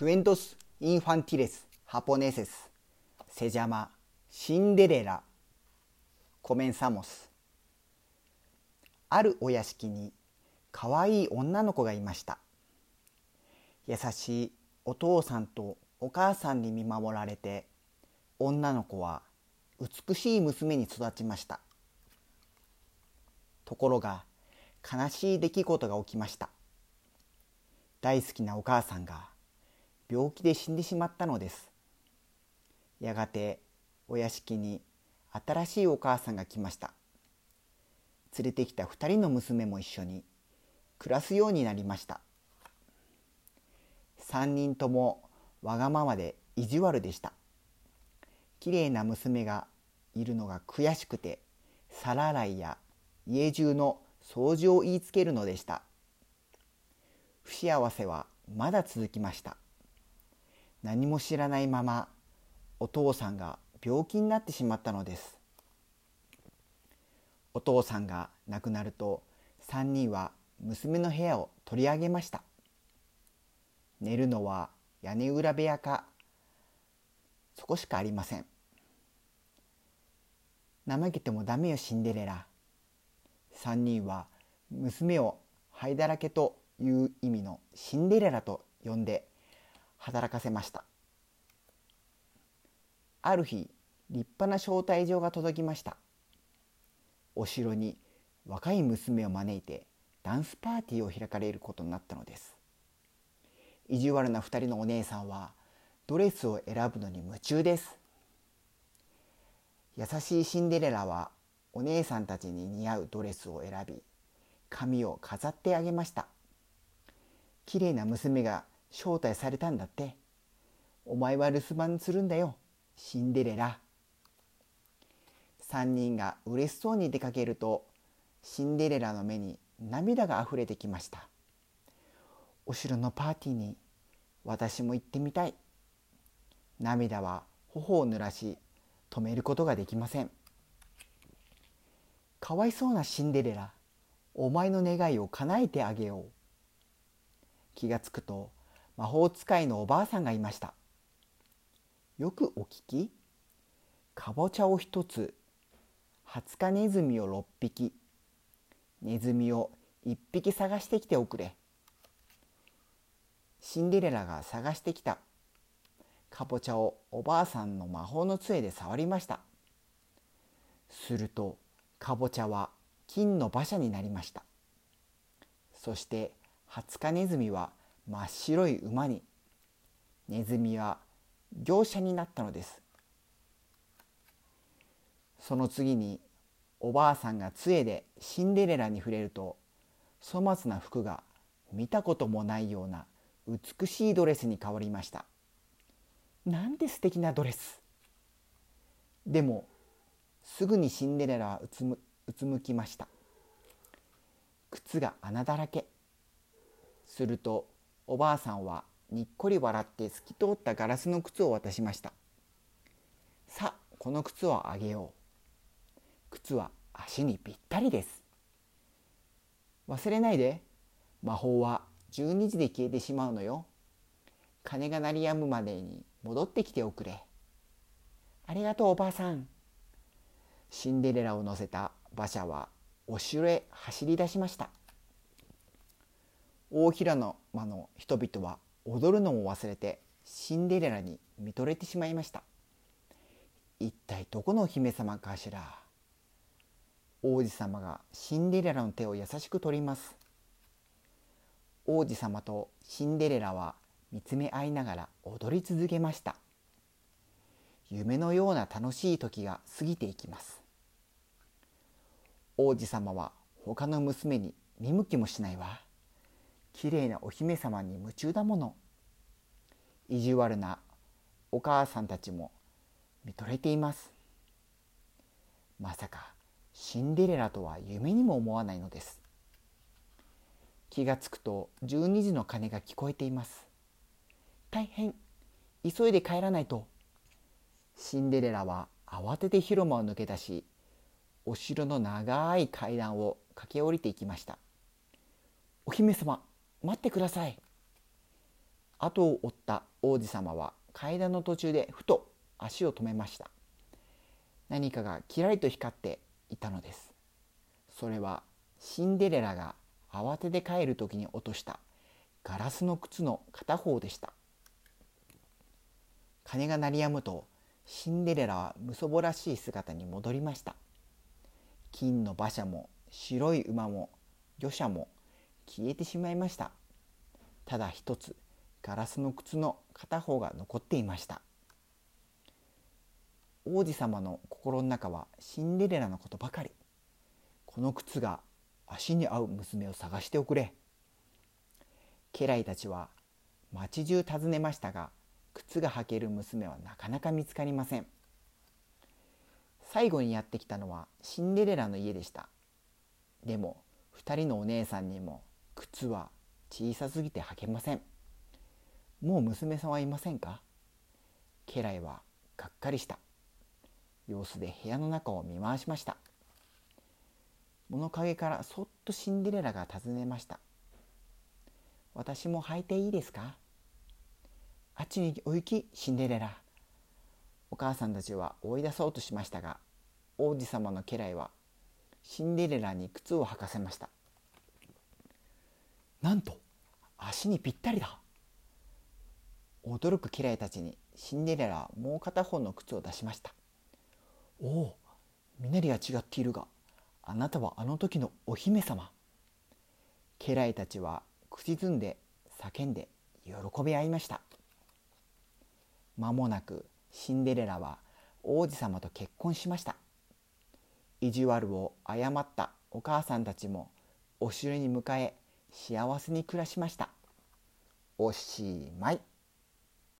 クエントス・インファンティレス・ハポネセス・セジャマ・シンデレラ・コメンサモスあるお屋敷にかわいい女の子がいました。優しいお父さんとお母さんに見守られて女の子は美しい娘に育ちました。ところが悲しい出来事が起きました。大好きなお母さんが病気で死んでしまったのです。やがてお屋敷に新しいお母さんが来ました。連れてきた2人の娘も一緒に暮らすようになりました。3人ともわがままで意地悪でした。きれいな娘がいるのが悔しくて皿洗いや家中の掃除を言いつけるのでした。不幸せはまだ続きました。何も知らないままお父さんが病気になってしまったのです。お父さんが亡くなると3人は娘の部屋を取り上げました。寝るのは屋根裏部屋かそこしかありません。怠けてもダメよシンデレラ。3人は娘を灰だらけという意味のシンデレラと呼んで働かせました。ある日立派な招待状が届きました。お城に若い娘を招いてダンスパーティーを開かれることになったのです。意地悪な2人のお姉さんはドレスを選ぶのに夢中です。優しいシンデレラはお姉さんたちに似合うドレスを選び髪を飾ってあげました。きれいな娘が招待されたんだって。お前は留守番するんだよ。シンデレラ3人が嬉しそうに出かけるとシンデレラの目に涙があふれてきました。お城のパーティーに私も行ってみたい。涙は頬を濡らし止めることができません。かわいそうなシンデレラお前の願いを叶えてあげよう。気がつくと魔法使いのおばあさんがいました。よくお聞き。かぼちゃを一つ。ハツカネズミを六匹。ネズミを一匹探してきておくれ。シンデレラが探してきた。かぼちゃをおばあさんの魔法の杖で触りました。するとかぼちゃは金の馬車になりました。そしてハツカネズミは真っ白い馬にネズミは業者になったのです。その次におばあさんが杖でシンデレラに触れると粗末な服が見たこともないような美しいドレスに変わりました。なんて素敵なドレス。でもすぐにシンデレラはうつむうつむきました。靴が穴だらけ。するとおばあさんはにっこり笑って透き通ったガラスの靴を渡しました。さあこの靴をあげよう。靴は足にぴったりです。忘れないで。魔法は12時で消えてしまうのよ。鐘が鳴り止むまでに戻ってきておくれ。ありがとうおばあさん。シンデレラを乗せた馬車はお城へ走り出しました。大平野間の人々は踊るのも忘れてシンデレラに見とれてしまいました。一体どこのお姫様かしら？王子様がシンデレラの手を優しく取ります。王子様とシンデレラは見つめ合いながら踊り続けました。夢のような楽しい時が過ぎていきます。王子様は他の娘に見向きもしないわ。きれいなお姫様に夢中だもの。意地悪なお母さんたちも見とれています。まさかシンデレラとは夢にも思わないのです。気がつくと12時の鐘が聞こえています。大変急いで帰らないと。シンデレラは慌てて広間を抜け出しお城の長い階段を駆け下りていきました。お姫様待ってください。後を追った王子様は階段の途中でふと足を止めました。何かがキラリと光っていたのです。それはシンデレラが慌てて帰る時に落としたガラスの靴の片方でした。鐘が鳴りやむとシンデレラはむそぼらしい姿に戻りました。金の馬車も白い馬も魚車も消えてしまいました。ただ一つガラスの靴の片方が残っていました。王子様の心の中はシンデレラのことばかり。この靴が足に合う娘を探しておくれ。家来たちは町中訪ねましたが靴が履ける娘はなかなか見つかりません。最後にやってきたのはシンデレラの家でした。でも2人のお姉さんにも靴は小さすぎて履けません。もう娘さんはいませんか？家来はがっかりした。様子で部屋の中を見回しました。物陰からそっとシンデレラが尋ねました。私も履いていいですか？あっちにお行きシンデレラ。お母さんたちは追い出そうとしましたが王子様の家来はシンデレラに靴を履かせました。なんと。足にぴったりだ。驚く家来たちにシンデレラはもう片方の靴を出しました。おお身なりは違っているがあなたはあの時のお姫様。家来たちは口ずんで叫んで喜び合いました。間もなくシンデレラは王子様と結婚しました。意地悪を誤ったお母さんたちもお城に迎え幸せに暮らしました。おしまい。